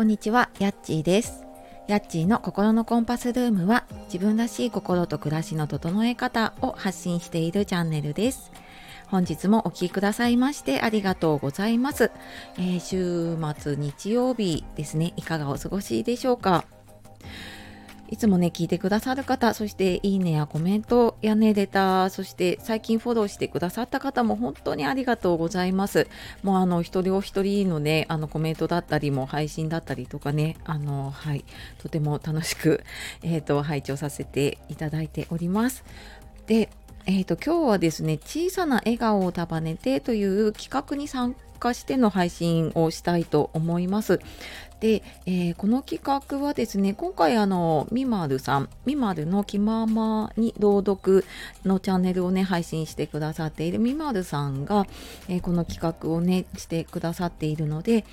こんにちは、やっちーです。やっちーの心のコンパスルームは自分らしい心と暮らしの整え方を発信しているチャンネルです。本日もお聴きくださいましてありがとうございます。えー週末日曜日ですね、いかがお過ごしでしょうか？いつもね、聞いてくださる方、そしていいねやコメントやね、レタ、そして最近フォローしてくださった方も本当にありがとうございます。もうあの、一人お一人のね、あのコメントだったりも配信だったりとかね、あの、はい、とても楽しく、えっ、と、拝聴させていただいております。で、えっ、と、今日はですね、小さな笑顔を束ねてという企画に参化しての配信をしたいと思います。で、えーこの企画はですね、今回あの、みまるさん、みまるの気ままに朗読のチャンネルをね、配信してくださっているみまるさんが、えーこの企画をね、してくださっているので、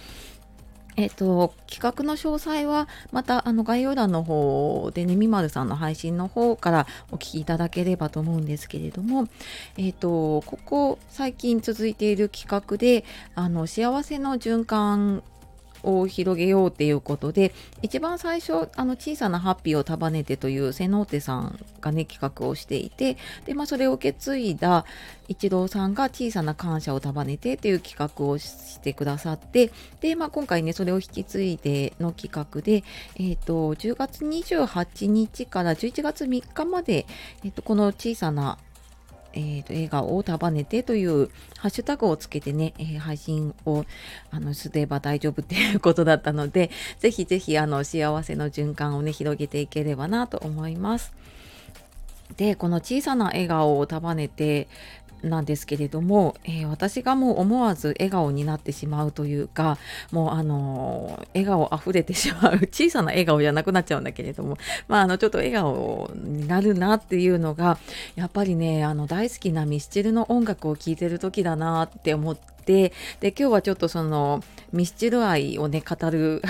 えっと、企画の詳細はまたあの概要欄の方でね、みまるさんの配信の方からお聞きいただければと思うんですけれども、えっと、ここ最近続いている企画で、あの、幸せの循環を広げようっていうことで一番最初あの小さなハッピーを束ねてという瀬能手さんがね企画をしていてで、まあ、それを受け継いだ一郎さんが小さな感謝を束ねてという企画をしてくださってで、まあ、今回ねそれを引き継いでの企画で、えー、と10月28日から11月3日まで、えー、とこの小さなえー、と映画を束ねてというハッシュタグをつけてね、えー配信をあのすれば大丈夫っていうことだったので、ぜひぜひあの幸せの循環をね、広げていければなと思います。で、この小さな笑顔を束ねてなんですけれども、えー私がもう思わず笑顔になってしまうというか、もうあのー笑顔あふれてしまう、小さな笑顔じゃなくなっちゃうんだけれども、まああのちょっと笑顔になるなっていうのが、やっぱりね、あの大好きなミスチルの音楽を聴いてる時だなって思って、で、今日はちょっとそのミスチル愛をね、語る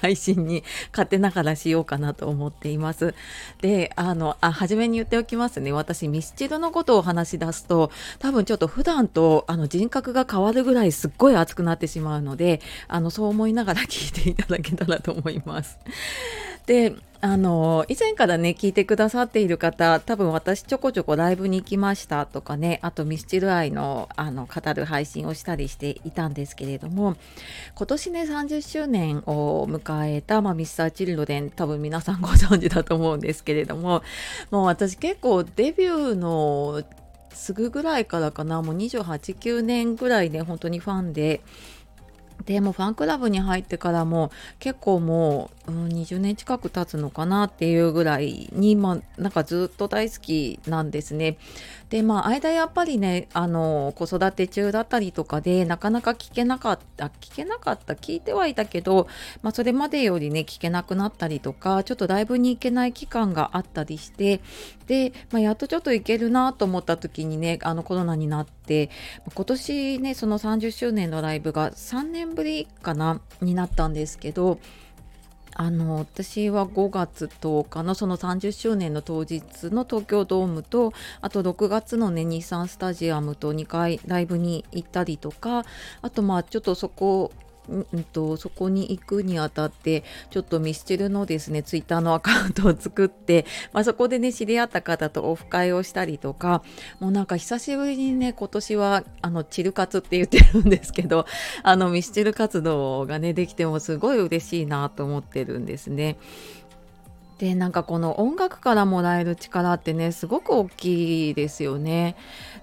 配信に勝手ながらしようかなと思っています。で、あの、あ、初めに言っておきますね。私、ミスチルのことを話し出すと、多分ちょっと普段とあの人格が変わるぐらいすっごい熱くなってしまうので、あの、そう思いながら聞いていただけたらと思います。で、あの、以前からね、聞いてくださっている方、多分私ちょこちょこライブに行きましたとかね、あとミスチル愛の、あの、語る配信をしたりしていたんですけれども、今年ね、30周年を迎えた、まあ、ミスターチルドレン、多分皆さんご存知だと思うんですけれども、もう私結構デビューのすぐぐらいからかな、もう28、9年ぐらいで本当にファンで、でもファンクラブに入ってからも結構もう、うん、20年近く経つのかなっていうぐらいに、まあ、なんかずっと大好きなんですね。でまあ間やっぱりねあの子育て中だったりとかでなかなか聞けなかった聞けなかった聞いてはいたけど、まあ、それまでよりね聞けなくなったりとかちょっとライブに行けない期間があったりしてで、まあ、やっとちょっと行けるなと思った時にねあのコロナになって今年ねその30周年のライブが3年ぶりかなになったんですけどあの私は5月10日のその30周年の当日の東京ドームとあと6月のね日産スタジアムと2回ライブに行ったりとかあとまあちょっとそこうんとそこに行くにあたってちょっとミスチルのですねツイッターのアカウントを作って、まあ、そこでね知り合った方とオフ会をしたりとかもうなんか久しぶりにね今年はあのチル活って言ってるんですけど あのミスチル活動がねできてもすごい嬉しいなと思ってるんですね。でなんかこの音楽からもらえる力ってねすごく大きいですよね。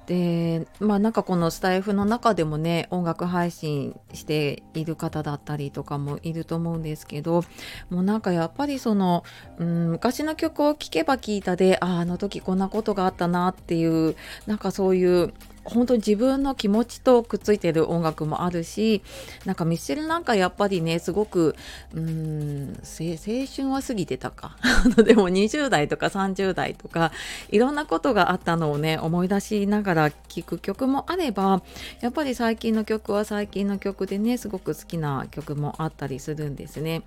でまあなんかこのスタイフの中でもね音楽配信している方だったりとかもいると思うんですけどもうなんかやっぱりその、うん、昔の曲を聴けば聴いたであああの時こんなことがあったなっていうなんかそういう本当に自分の気持ちとくっついてる音楽もあるしなんかミスチルなんかやっぱりねすごくうーん青春は過ぎてたか でも20代とか30代とかいろんなことがあったのをね思い出しながら聴く曲もあればやっぱり最近の曲は最近の曲でねすごく好きな曲もあったりするんですね。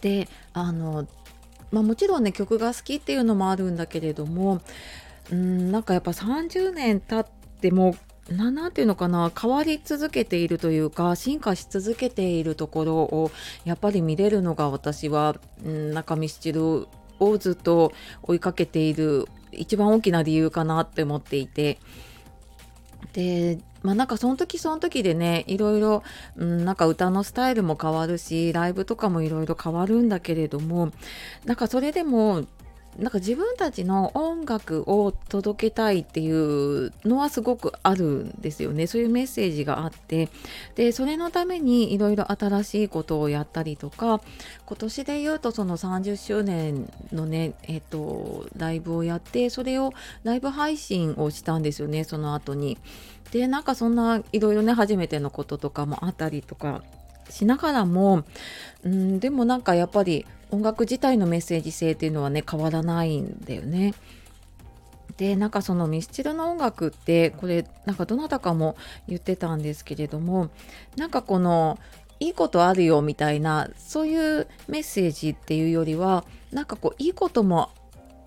であのまあ、もちろんね曲が好きっていうのもあるんだけれどもうんなんかやっぱ30年経ってもななんていうのかな変わり続けているというか進化し続けているところをやっぱり見れるのが私は、うん、中ミスチルをずっと追いかけている一番大きな理由かなって思っていて。でまあなんかその時その時でねいろいろ、うん、なんか歌のスタイルも変わるしライブとかもいろいろ変わるんだけれどもなんかそれでもなんか自分たちの音楽を届けたいっていうのはすごくあるんですよねそういうメッセージがあってでそれのためにいろいろ新しいことをやったりとか今年で言うとその30周年のねえっとライブをやってそれをライブ配信をしたんですよねその後に。でなんかそんないろいろね初めてのこととかもあったりとかしながらも、うん、でもなんかやっぱり音楽自体のメッセージ性っていうのはね変わらないんだよね。でなんかそのミスチルの音楽ってこれなんかどなたかも言ってたんですけれどもなんかこのいいことあるよみたいなそういうメッセージっていうよりはなんかこういいことも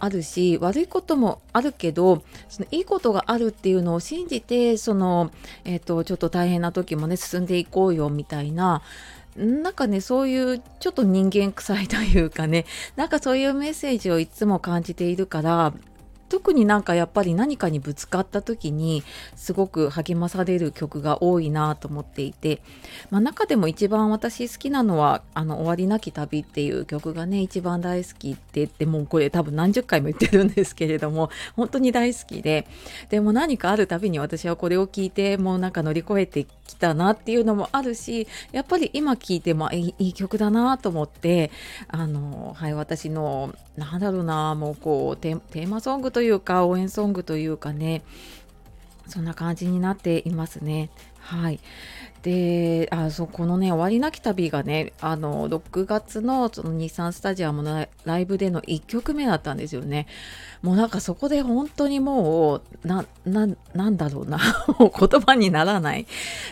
あるし悪いこともあるけどそのいいことがあるっていうのを信じてその、えーと、ちょっと大変な時もね進んでいこうよみたいななんかねそういうちょっと人間臭いというかねなんかそういうメッセージをいつも感じているから特になんかやっぱり何かにぶつかった時にすごく励まされる曲が多いなと思っていて、まあ、中でも一番私好きなのは「あの終わりなき旅」っていう曲がね一番大好きって言ってもうこれ多分何十回も言ってるんですけれども本当に大好きででも何かあるたびに私はこれを聞いてもうなんか乗り越えてきたなっていうのもあるしやっぱり今聴いてもいい曲だなと思ってあのはい私のなんだろうなもうこうテーマソングというか応援ソングというかねそんな感じになっていますね。はい。で、あ、そ、このね、終わりなき旅がね、あの、6月のその日産スタジアムのライブでの1曲目だったんですよね。もうなんかそこで本当にもう、な、な、んだろうな、う言葉にならない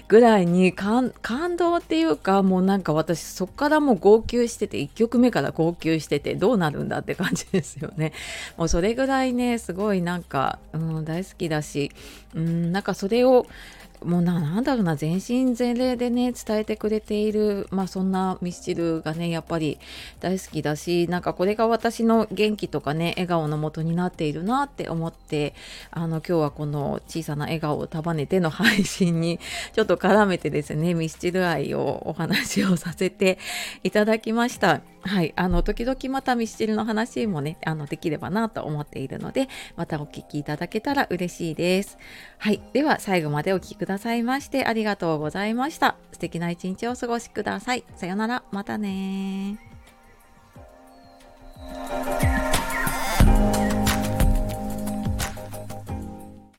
ぐらいに感動っていうか、もうなんか私そこからもう号泣してて、1曲目から号泣してて、どうなるんだって感じですよね。もうそれぐらいね、すごいなんか、うん、大好きだし、うん、なんかそれを、もうなんだろうな全身全霊でね伝えてくれているまあそんなミスチルがねやっぱり大好きだしなんかこれが私の元気とかね笑顔のもとになっているなって思ってあの今日はこの小さな笑顔を束ねての配信に ちょっと絡めてですねミスチル愛をお話をさせていただきました。はい、あの時々またミスチルの話もねあのできればなと思っているのでまたお聞きいただけたら嬉しいです。はい、では最後までお聴きくださいましてありがとうございました。素敵な一日をお過ごしください。さよなら、またね